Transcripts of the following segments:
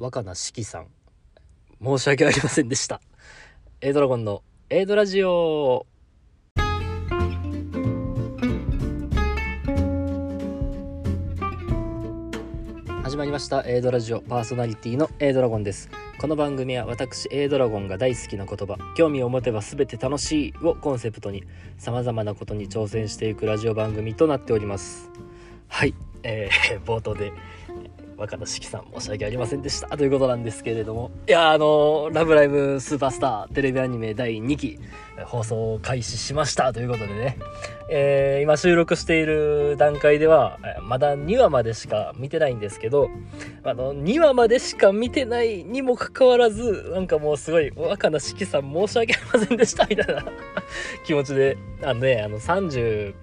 若菜四季さん。申し訳ありませんでした。A ドラゴンの A ドラジオ。始まりました。A ドラジオ。パーソナリティの A ドラゴンです。この番組は私 A ドラゴンが大好きな言葉。興味を持てば全て楽しいをコンセプトに様々なことに挑戦していくラジオ番組となっております。はい。えー、冒頭で若田式さん申し訳ありませんでした。ということなんですけれども。いやあのラブライブスーパースターテレビアニメ第2期放送を開始しました。ということでね、えー、今収録している段階ではまだ2話までしか見てないんですけどあの2話までしか見てないにもかかわらずなんかもうすごい若菜式さん申し訳ありませんでした。みたいな 気持ちであのねあの30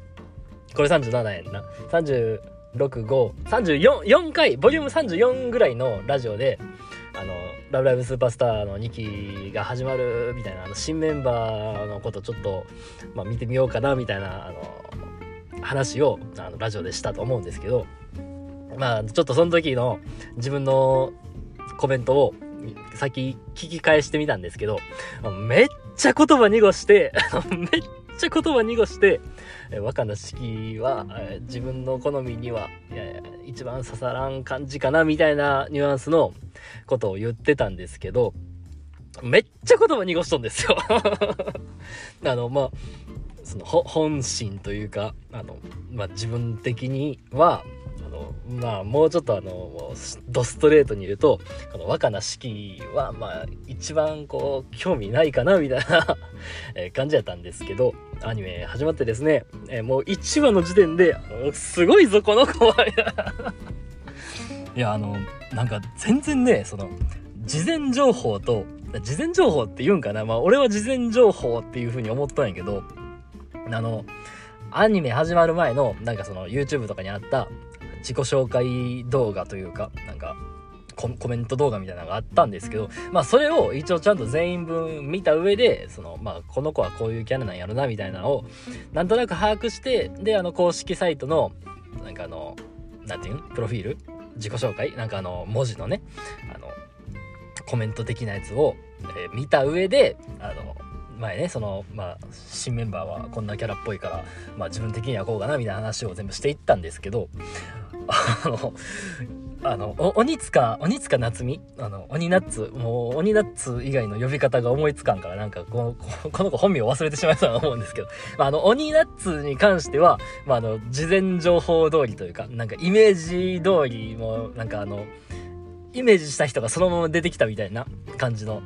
これ37円な。30 34回ボリューム34ぐらいのラジオであの「ラブライブスーパースター」の2期が始まるみたいなあの新メンバーのことちょっと、まあ、見てみようかなみたいなあの話をあのラジオでしたと思うんですけどまあちょっとその時の自分のコメントを先聞き返してみたんですけどめっちゃ言葉濁してめっちゃ言葉濁して、え若菜式は、え自分の好みには、え一番刺さらん感じかなみたいなニュアンスのことを言ってたんですけど、めっちゃ言葉濁しとんですよ。あの、まあ、その本心というか、あの、まあ、自分的には、あのまあもうちょっとあのドストレートに言うとこの若菜四季はまあ一番こう興味ないかなみたいな 感じやったんですけどアニメ始まってですね、えもう1話の時点ですごいぞこの子は。いやあのなんか全然ねその事前情報と事前情報って言うんかなまあ俺は事前情報っていう風に思ったんやけどあのアニメ始まる前のなんかその YouTube とかにあった自己紹介動画というか、なんか、コメント動画みたいなのがあったんですけど、まあそれを一応ちゃんと全員分見た上で、その、まあこの子はこういうキャラなんやろな、みたいなのを、なんとなく把握して、で、あの公式サイトの、なんかあの、なんていうの？プロフィール？自己紹介？なんかあの、文字のね、あの、コメント的なやつを、えー、見た上で、あの、前ねそのまあ新メンバーはこんなキャラっぽいから、まあ、自分的にはこうかなみたいな話を全部していったんですけどあの鬼塚鬼塚夏美？あの鬼ナッツもう鬼ナッツ以外の呼び方が思いつかんからなんかこのこの子本名を忘れてしまいそうな思うんですけど、まあ、あの鬼ナッツに関しては、まあ、あの事前情報通りというかなんかイメージ通りもなんかあのイメージした人がそのまま出てきたみたいな感じの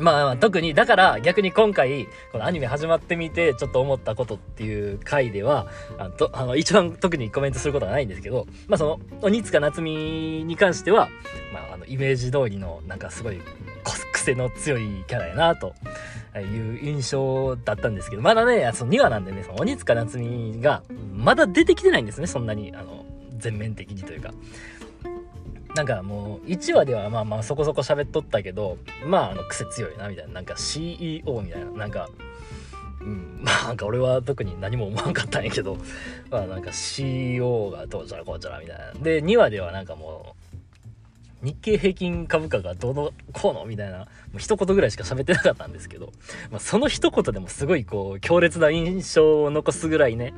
まあ、特に、だから逆に今回、このアニメ始まってみて、ちょっと思ったことっていう回では、あの、とあの一番特にコメントすることはないんですけど、まあその、鬼塚夏美に関しては、まああの、イメージ通りの、なんかすごい、癖の強いキャラやな、という印象だったんですけど、まだね、その2話なんでね、その鬼塚夏美が、まだ出てきてないんですね、そんなに、あの、全面的にというか。なんかもう1話ではまあまあそこそこ喋っとったけどまああの癖強いなみたいななんか CEO みたいななんかうんまあなんか俺は特に何も思わんかったんやけどまあなんか CEO がどうちゃらこうちゃらみたいな。で2話ではなんかもう日経平均株価がどうのこうのみたいな、もう一言ぐらいしか喋ってなかったんですけど、まあ、その一言でもすごいこう、強烈な印象を残すぐらいね、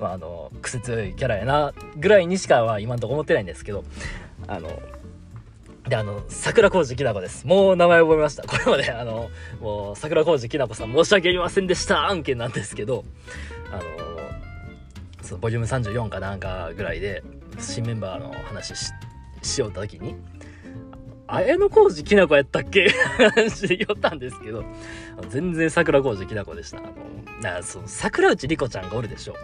まあ、あの、癖強いキャラやな、ぐらいにしかは今んとこ思ってないんですけど、あの、で、あの、桜小路きなこです。もう名前覚えました。これまで、あの、もう、桜小路きなこさん申し訳ありませんでした案件なんですけど、あの、そのボリューム34かなんかぐらいで、新メンバーの話し、しようった時に、綾小路きなこやったっけ？話で言ったんですけど、全然桜小路きなこでした。あの、なその桜内莉子ちゃんがおるでしょ。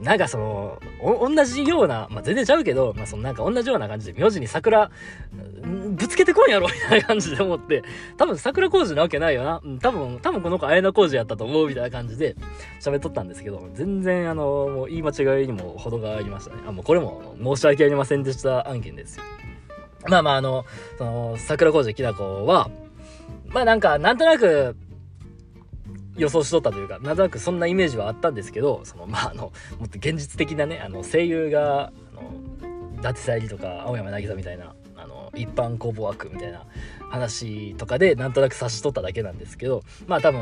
なんかその、同じような、まあ、全然ちゃうけど、まあ、そのなんか同じような感じで、名字に桜、ぶつけてこんやろみたいな感じで思って、多分桜工事なわけないよな。うん、多分、多分この子綾野工事やったと思うみたいな感じで喋っとったんですけど、全然あの、もう言い間違いにも程がありましたね。あ、もうこれも申し訳ありませんでした案件ですよ。まあまああの、その、桜工事きなこは、まあなんか、なんとなく、予想しとったというか、なんとなくそんなイメージはあったんですけど、その、まあ、あの、もっと現実的なね、あの、声優が、あの、伊達沙莉とか、青山渚みたいな、あの、一般公募枠みたいな話とかでなんとなく察しとっただけなんですけどまあ多分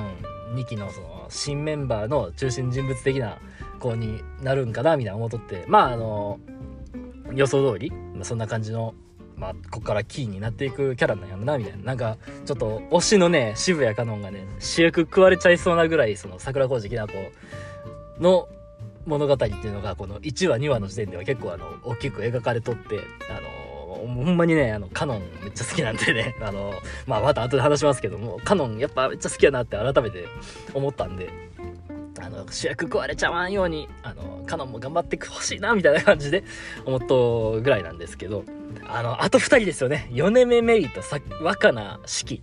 2期のその新メンバーの中心人物的な子になるんかなみたいな思っとってまああの予想通り、まあ、そんな感じのまあ、こっからキーになっていくキャラなんやろな、みたいな。なんか、ちょっと、推しのね、渋谷かのんがね、主役食われちゃいそうなぐらい、その、桜小路きな子の物語っていうのが、この1話、2話の時点では結構、あの、大きく描かれとって、あの、ほんまにね、あの、カノンめっちゃ好きなんでね、あの、まあ、また後で話しますけども、カノンやっぱめっちゃ好きやなって改めて思ったんで、あの、主役食われちゃわんように、あの、カノンも頑張ってほしいな、みたいな感じで思っとぐらいなんですけど、あの、あと2人ですよね。米目メイとさ若菜四季。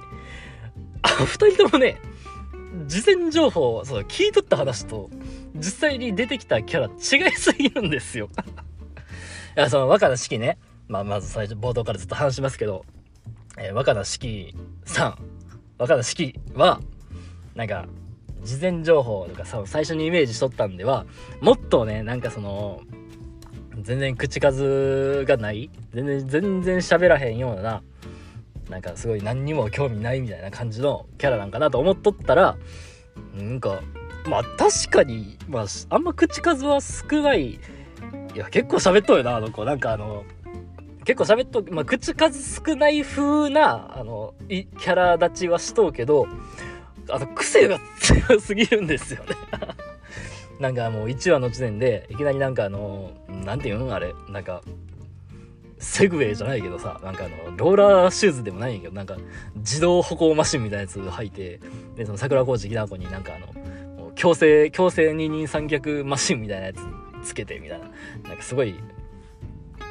あの2人ともね、事前情報、そう、聞いとった話と、実際に出てきたキャラ違いすぎるんですよ。いや、その若菜四季ね。まあ、まず最初、冒頭からずっと話しますけど、えー、若菜四季さん、若菜四季は、なんか、事前情報とかさ、最初にイメージしとったんでは、もっとね、なんかその、全然口数がない全然全然喋らへんようななんかすごい何にも興味ないみたいな感じのキャラなんかなと思っとったらなんかまあ確かにまああんま口数は少ない。いや結構喋っとるよなあの子。なんかあの結構喋っとまあ口数少ない風なあのキャラ立ちはしとうけどあの癖が強すぎるんですよね。なんかもう1話の時点でいきなりなんかあの何て言うんあれなんかセグウェイじゃないけどさなんかあのローラーシューズでもないんやけどなんか自動歩行マシンみたいなやつ履いてでその桜小路きなこになんかあの強制強制二人三脚マシンみたいなやつつけてみたいな。なんかすごい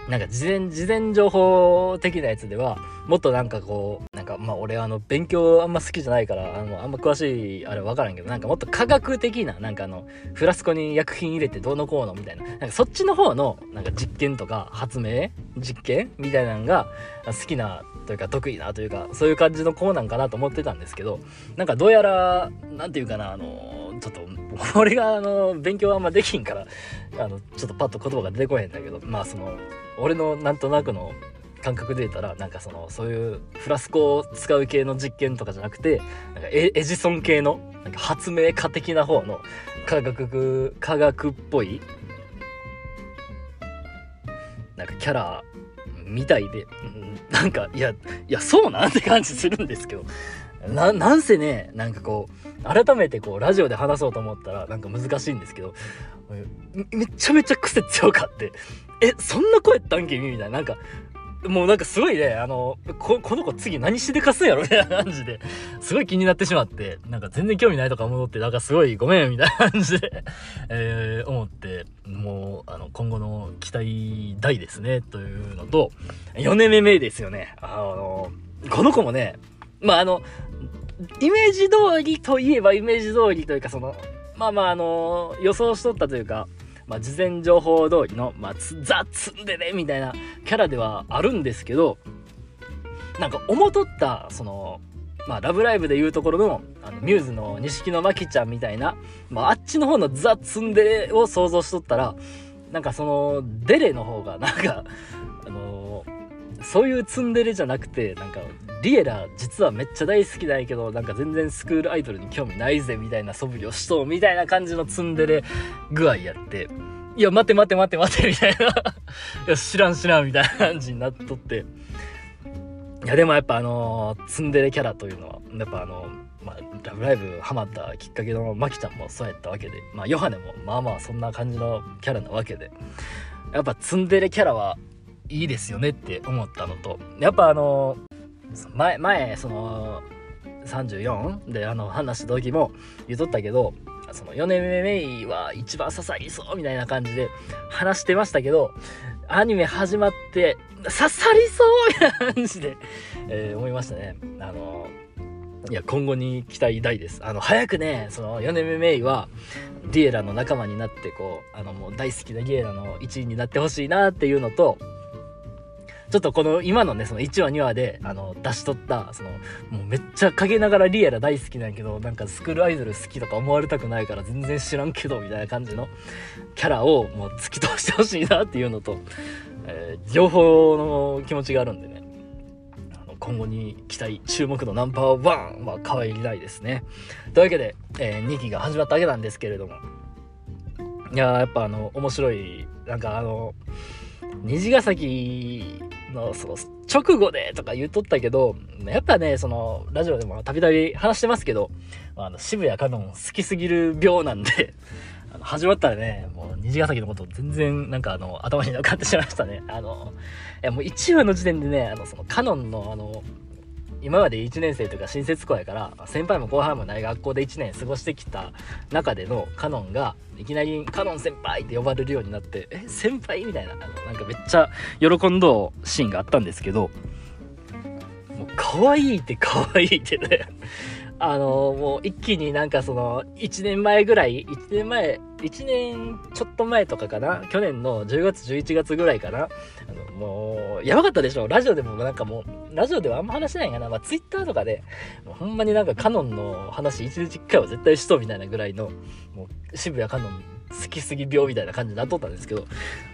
なんか事前、事前情報的なやつでは、もっとなんかこう、なんかまあ俺あの勉強あんま好きじゃないから、あの、あんま詳しいあれわからんけど、なんかもっと科学的な、なんかあの、フラスコに薬品入れてどうのこうのみたいな、なんかそっちの方の、なんか実験とか発明実験みたいなのが好きなというか得意なというか、そういう感じの子なんかなと思ってたんですけど、なんかどうやら、なんていうかな、あの、ちょっと、俺があの、勉強あんまできんから、あの、ちょっとパッと言葉が出てこへんだけど、まあその、俺のなんとなくの感覚で言ったらなんかそのそういうフラスコを使う系の実験とかじゃなくてなんかエジソン系のなんか発明家的な方の科学科学っぽいなんかキャラみたいで、なんかいやいやそうなんて感じするんですけどななんせねなんかこう改めてこうラジオで話そうと思ったらなんか難しいんですけどめちゃめちゃ癖強かってえ、そんな声やったんけみたいな。なんか、もうなんかすごいね、あの、こ、この子次何しでかすんやろみたいな感じで、すごい気になってしまって、なんか全然興味ないとか思って、なんかすごいごめんみたいな感じで。えー、思って、もう、あの、今後の期待大ですね、というのと、4年目目ですよね。あの、この子もね、まああの、イメージ通りといえばイメージ通りというか、その、まあまああの、予想しとったというか、まあ、事前情報通りの、まあ、ザ・ツンデレみたいなキャラではあるんですけど、なんか、思とった、その、まあ、ラブライブでいうところの、あの、ミューズの錦野真紀ちゃんみたいな、まあ、あっちの方のザ・ツンデレを想像しとったら、なんかその、デレの方が、なんか、あのー、そういうツンデレじゃなくて、なんか、リエラ実はめっちゃ大好きだけどなんか全然スクールアイドルに興味ないぜみたいな素振りをしとうみたいな感じのツンデレ。具合やっていや待て待て待て待てみたいないや知らん知らんみたいな感じになっとって。いやでもやっぱあの、ツンデレキャラというのはやっぱあのまあ、ラブライブハマったきっかけのマキちゃんもそうやったわけで、まあ、ヨハネもまあまあそんな感じのキャラなわけで、やっぱツンデレキャラはいいですよねって思ったのと、やっぱあの前前その34であの話した時も言っとったけどその4年目メイは一番刺さりそうみたいな感じで話してましたけどアニメ始まって刺さりそうみたいな感じで、えー、思いましたね。あのいや今後に期待大です。あの早くねその4年目メイはリエラの仲間になってこうあのもう大好きなリエラの一員になってほしいなっていうのとちょっとこの今のね、その1話2話で、あの、出しとった、その、もうめっちゃ陰ながらリエラ大好きなんやけど、なんかスクールアイドル好きとか思われたくないから全然知らんけど、みたいな感じのキャラをもう突き通してほしいなっていうのと、えー、情報の気持ちがあるんでね。今後に期待、注目のナンバーワンは河合理奈ですね。というわけで、えー、2期が始まったわけなんですけれども、いややっぱあの、面白い、なんかあの、虹ヶ崎のその直後でとか言っとったけど、やっぱね、その、ラジオでもたびたび話してますけど、あの、渋谷カノン好きすぎる病なんで あの、始まったらね、もう虹ヶ崎のこと全然なんかあの、頭になかってしまいましたね。あの、いやもう1話の時点でね、あの、そのカノンのあの、今まで1年生とか新設校やから先輩も後輩もない学校で1年過ごしてきた中でのカノンがいきなりカノン先輩って呼ばれるようになってえ先輩みたいなあのなんかめっちゃ喜んどうシーンがあったんですけどもう可愛いって可愛いってね あのもう一気になんかその1年前ぐらい1年前1年ちょっと前とかかな？去年の10月11月ぐらいかな？あのもうやばかったでしょ。ラジオでもなんかもうラジオではあんま話しないかな。まあツイッターとかでもうほんまになんかカノンの話1日1回は絶対しとうみたいなぐらいのもう渋谷カノン好きすぎ病みたいな感じになっとったんですけど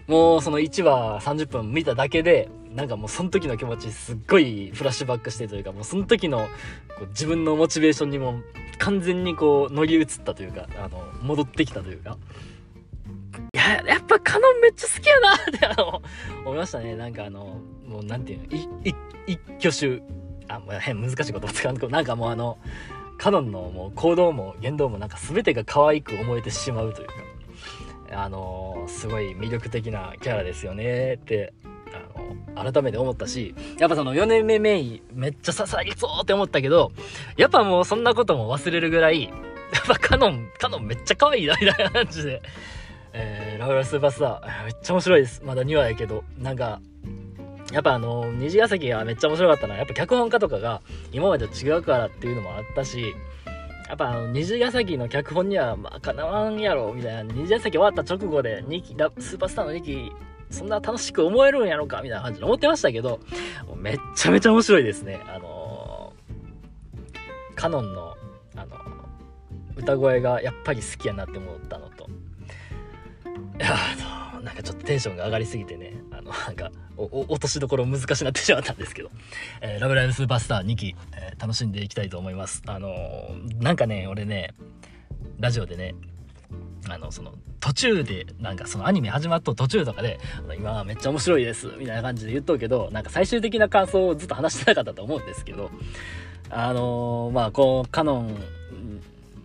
もうその1話30分見ただけでなんかもうその時の気持ちすっごいフラッシュバックしてというかもうその時のこう自分のモチベーションにも完全にこう乗り移ったというかあの戻ってきたというか。いややっぱカノンめっちゃ好きやなってあの思いましたね。なんかあのもうなんていうの一挙手。あもう変難しいこと使わんけどなんかもうあのカノンのもう行動も言動もなんか全てが可愛く思えてしまうというか。あのすごい魅力的なキャラですよねってあの改めて思ったしやっぱその4年目メインめっちゃ刺さりそうって思ったけどやっぱもうそんなことも忘れるぐらいやっぱカノンカノンめっちゃ可愛いなみたいな感じで、えー、ラブラスーパースター めっちゃ面白いです。まだ2話やけど。なんかやっぱあの虹ヶ崎がめっちゃ面白かったのはやっぱ脚本家とかが今までと違うからっていうのもあったしやっぱあの虹ヶ崎の脚本にはまあかなわんやろみたいな。虹ヶ崎終わった直後で2期スーパースターの2期そんな楽しく思えるんやろかみたいな感じで思ってましたけどめっちゃめちゃ面白いですね。あのー、カノンのあの歌声がやっぱり好きやなって思ったのあのなんかちょっとテンションが上がりすぎてねあのなんか落としどころ難しくなってしまったんですけど、えー、ラブライブスーパースター2期、えー、楽しんでいきたいと思います。あの、なんかね、俺ね、ラジオでね、あの、その、途中で、なんかそのアニメ始まった途中とかで、今めっちゃ面白いです、みたいな感じで言っとうけど、なんか最終的な感想をずっと話してなかったと思うんですけど、あのー、まあ、こう、カノン、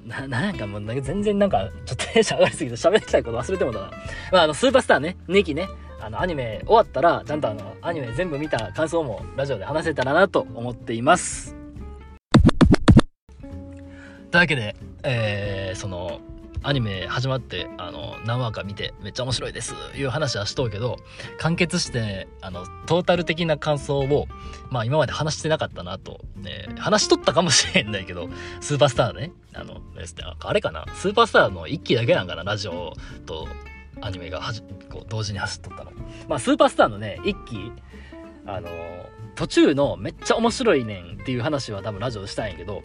な、なんかもう、全然なんか、ちょっとテンション上がりすぎて喋りたいこと忘れてもたな。まあ、あの、スーパースターね、2期ね、あのアニメ終わったらちゃんとあのアニメ全部見た感想もラジオで話せたらなと思っています。というわけで、えー、そのアニメ始まってあの何話か見てめっちゃ面白いですいう話はしとうけど完結してあのトータル的な感想をまあ今まで話してなかったなと、えー、話しとったかもしれんないけどスーパースターねあのあれかなスーパースターの1期だけなんかなラジオとアニメがはじこう同時に走っとったの。まあ、スーパースターのね、一期、あの、途中のめっちゃ面白いねんっていう話は多分ラジオでしたんやけど、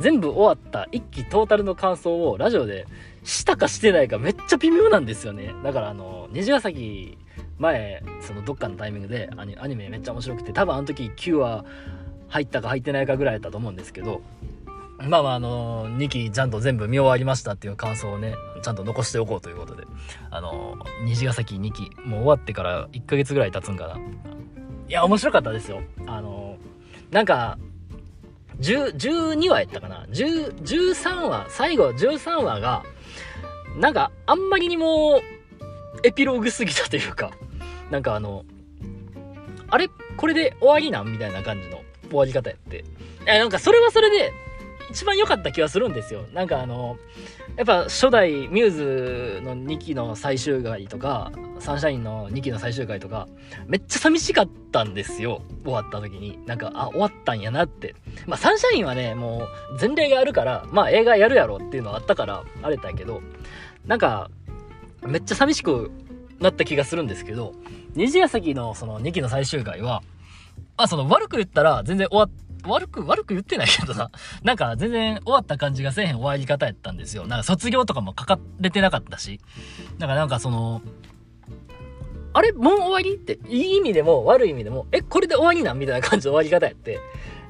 全部終わった一期トータルの感想をラジオでしたかしてないかめっちゃ微妙なんですよね。だからあの、虹ヶ崎前、そのどっかのタイミングでアニアニメめっちゃ面白くて、多分あの時9話入ったか入ってないかぐらいだったと思うんですけど、まあまああの2期ちゃんと全部見終わりましたっていう感想をねちゃんと残しておこうということであの虹ヶ崎2期もう終わってから1ヶ月ぐらい経つんかないや面白かったですよあのなんか12話やったかな。13話最後13話がなんかあんまりにもエピローグすぎたというかなんかあのあれこれで終わりなん？みたいな感じの終わり方やって。えなんかそれはそれで一番良かった気はするんですよ。なんかあの、やっぱ初代ミューズの2期の最終回とか、サンシャインの2期の最終回とか、めっちゃ寂しかったんですよ。終わった時に。なんか、あ、終わったんやなって。まあサンシャインはね、もう前例があるから、まあ映画やるやろっていうのはあったから、あれたけど、なんか、めっちゃ寂しくなった気がするんですけど、虹ヶ崎のその2期の最終回は、あその悪く言ったら全然終わった悪く、悪く言ってないけどな。なんか全然終わった感じがせえへん終わり方やったんですよ。なんか卒業とかも書かれてなかったし。だかなんかその、あれ？もう終わりっていい意味でも悪い意味でもえこれで終わりなん？みたいな感じの終わり方やって。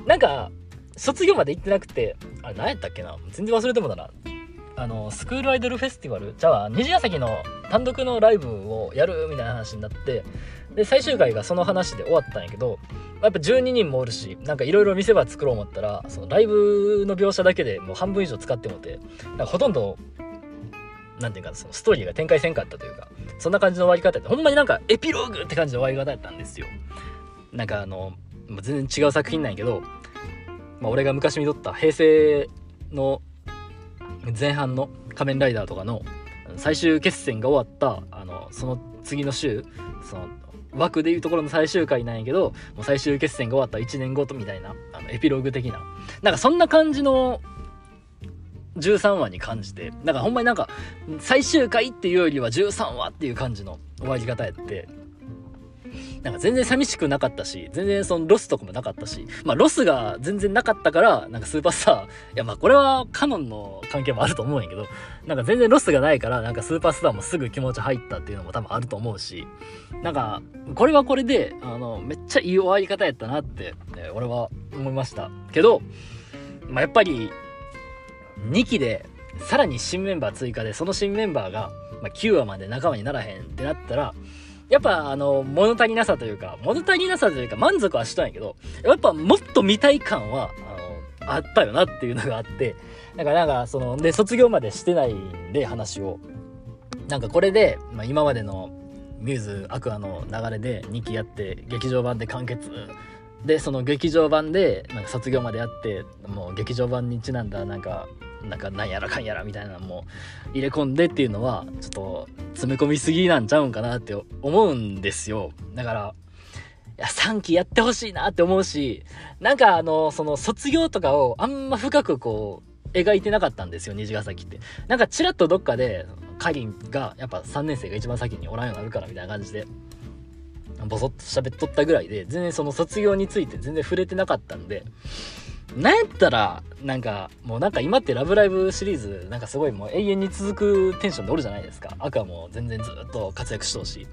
なんか卒業まで行ってなくてあれ何やったっけな？全然忘れてもだな。あのスクールアイドルフェスティバル？じゃあ虹ヶ崎の単独のライブをやる？みたいな話になってで最終回がその話で終わったんやけどやっぱ12人もおるしなんかいろいろ見せ場作ろう思ったらそのライブの描写だけでもう半分以上使ってもてなんかほとんどなんていうかそのストーリーが展開せんかったというかそんな感じの終わり方やってほんまになんかエピローグって感じの終わり方やったんですよ。なんかあの全然違う作品なんやけど、まあ、俺が昔見とった平成の前半の仮面ライダーとかの最終決戦が終わったあのその次の週その枠でいうところの最終回なんやけどもう最終決戦が終わった1年ごとみたいなあのエピローグ的な。なんかそんな感じの13話に感じてなんかほんまになんか最終回っていうよりは13話っていう感じの終わり方やって。なんか全然寂しくなかったし、全然そのロスとかもなかったし、まあロスが全然なかったから、なんかスーパースター、いやまあこれはカノンの関係もあると思うんやけど、なんか全然ロスがないから、なんかスーパースターもすぐ気持ち入ったっていうのも多分あると思うし、なんか、これはこれで、あの、めっちゃいい終わり方やったなって、ね、俺は思いました。けど、まあやっぱり、2期で、さらに新メンバー追加で、その新メンバーが、まあ、9話まで仲間にならへんってなったら、やっぱあの、物足りなさというか、物足りなさというか満足はしたんやけど、やっぱもっと見たい感は、あの、あったよなっていうのがあって、だからなんかその、で、卒業までしてないんで話を、なんかこれで、まあ、今までのミューズアクアの流れで2期やって劇場版で完結。でその劇場版でなんか卒業までやってもう劇場版にちなんだなんかなんかなんやらかんやらみたいなのも入れ込んでっていうのはちょっと詰め込みすぎなんちゃうんかなって思うんですよ。だからいや3期やってほしいなって思うしなんかあのその卒業とかをあんま深くこう描いてなかったんですよ虹ヶ崎って。なんかちらっとどっかでかりんがやっぱ3年生が一番先におらんようになるからみたいな感じでボソッと喋っとったぐらいで全然その卒業について全然触れてなかったんでなんやったら、なんか、もうなんか今ってラブライブシリーズ、なんかすごいもう永遠に続くテンションでおるじゃないですか。赤も全然ずっと活躍しとうし。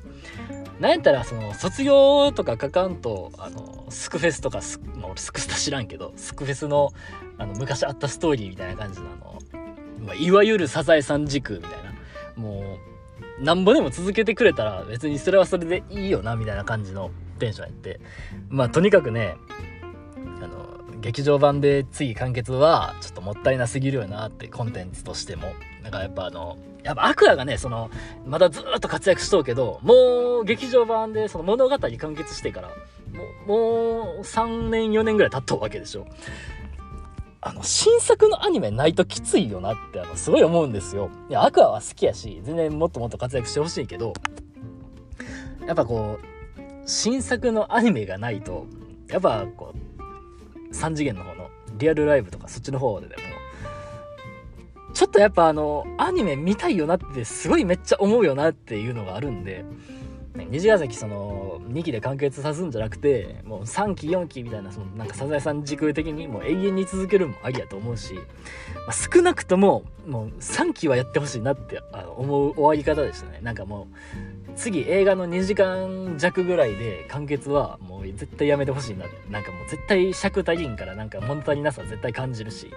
なんやったら、その、卒業とかかかんと、あの、スクフェスとかス、まあ俺スクスタ知らんけど、スクフェスの、あの、昔あったストーリーみたいな感じの、あの、まあ、いわゆるサザエさん軸みたいな。もう、なんぼでも続けてくれたら別にそれはそれでいいよな、みたいな感じのテンションやって。まあ、とにかくね、劇場版で次完結はちょっともったいなすぎるよなってコンテンツとしても。なんかやっぱあのやっぱアクアがねそのまだずっと活躍しとうけどもう劇場版でその物語完結してからもうもう3年4年ぐらい経っとうわけでしょ。あの新作のアニメないときついよなってあのすごい思うんですよ。いやアクアは好きやし全然もっともっと活躍してほしいけどやっぱこう新作のアニメがないとやっぱこう3次元の方のリアルライブとかそっちの方ででもちょっとやっぱあのアニメ見たいよなってすごいめっちゃ思うよなっていうのがあるんで、ね、虹ヶ崎その2期で完結さすんじゃなくてもう3期4期みたいなそのなんかサザエさん軸的にもう永遠に続けるもありやと思うし、まあ、少なくとももう3期はやってほしいなってあの思う終わり方でしたね。なんかもう次映画の2時間弱ぐらいで完結はもう絶対やめてほしいななんかもう絶対尺足りんからなんか物足りなさ絶対感じるし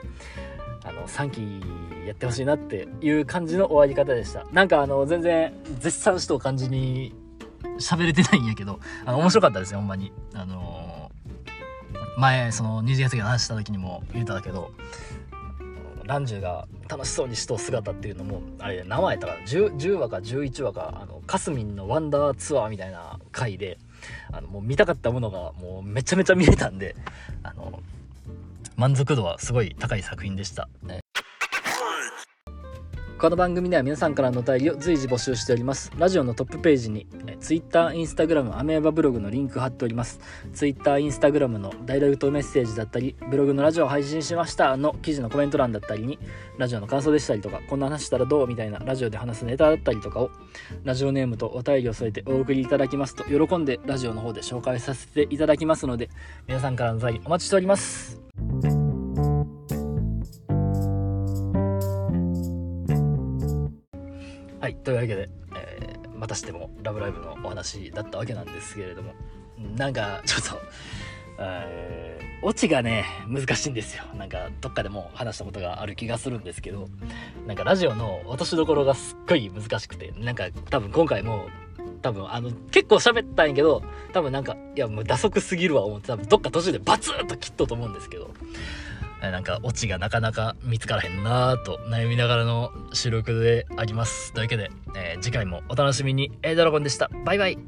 あの3期やってほしいなっていう感じの終わり方でした。なんかあの全然絶賛しとう感じに喋れてないんやけどあの面白かったですよほんまに。あのー、前その2次元の話した時にも言ったけどランジュが楽しそうにしとう姿っていうのもあれ何話やったか 10, 10話か11話かあのかすみんのワンダーツアーみたいな回であのもう見たかったものがもうめちゃめちゃ見れたんであの満足度はすごい高い作品でした。ねこの番組では皆さんからのお便りを随時募集しております。ラジオのトップページに Twitter、Instagram、アメーバブログのリンク貼っております。Twitter、Instagram のダイレクトメッセージだったり、ブログのラジオを配信しましたの記事のコメント欄だったりに、ラジオの感想でしたりとか、こんな話したらどうみたいなラジオで話すネタだったりとかを、ラジオネームとお便りを添えてお送りいただきますと、喜んでラジオの方で紹介させていただきますので、皆さんからのお便りお待ちしております。はい、というわけで、えー、またしてもラブライブ!」のお話だったわけなんですけれどもなんかちょっとえー、オチがね難しいんですよなんかどっかでも話したことがある気がするんですけどなんかラジオの落としどころがすっごい難しくてなんか多分今回も多分あの結構喋ったんやけど多分なんかいやもう打足すぎるわ思って多分どっか途中でバツッと切っとと思うんですけどなんかオチがなかなか見つからへんなぁと悩みながらの収録であります。というわけで、えー、次回もお楽しみに。A ドラゴンでした。バイバイ。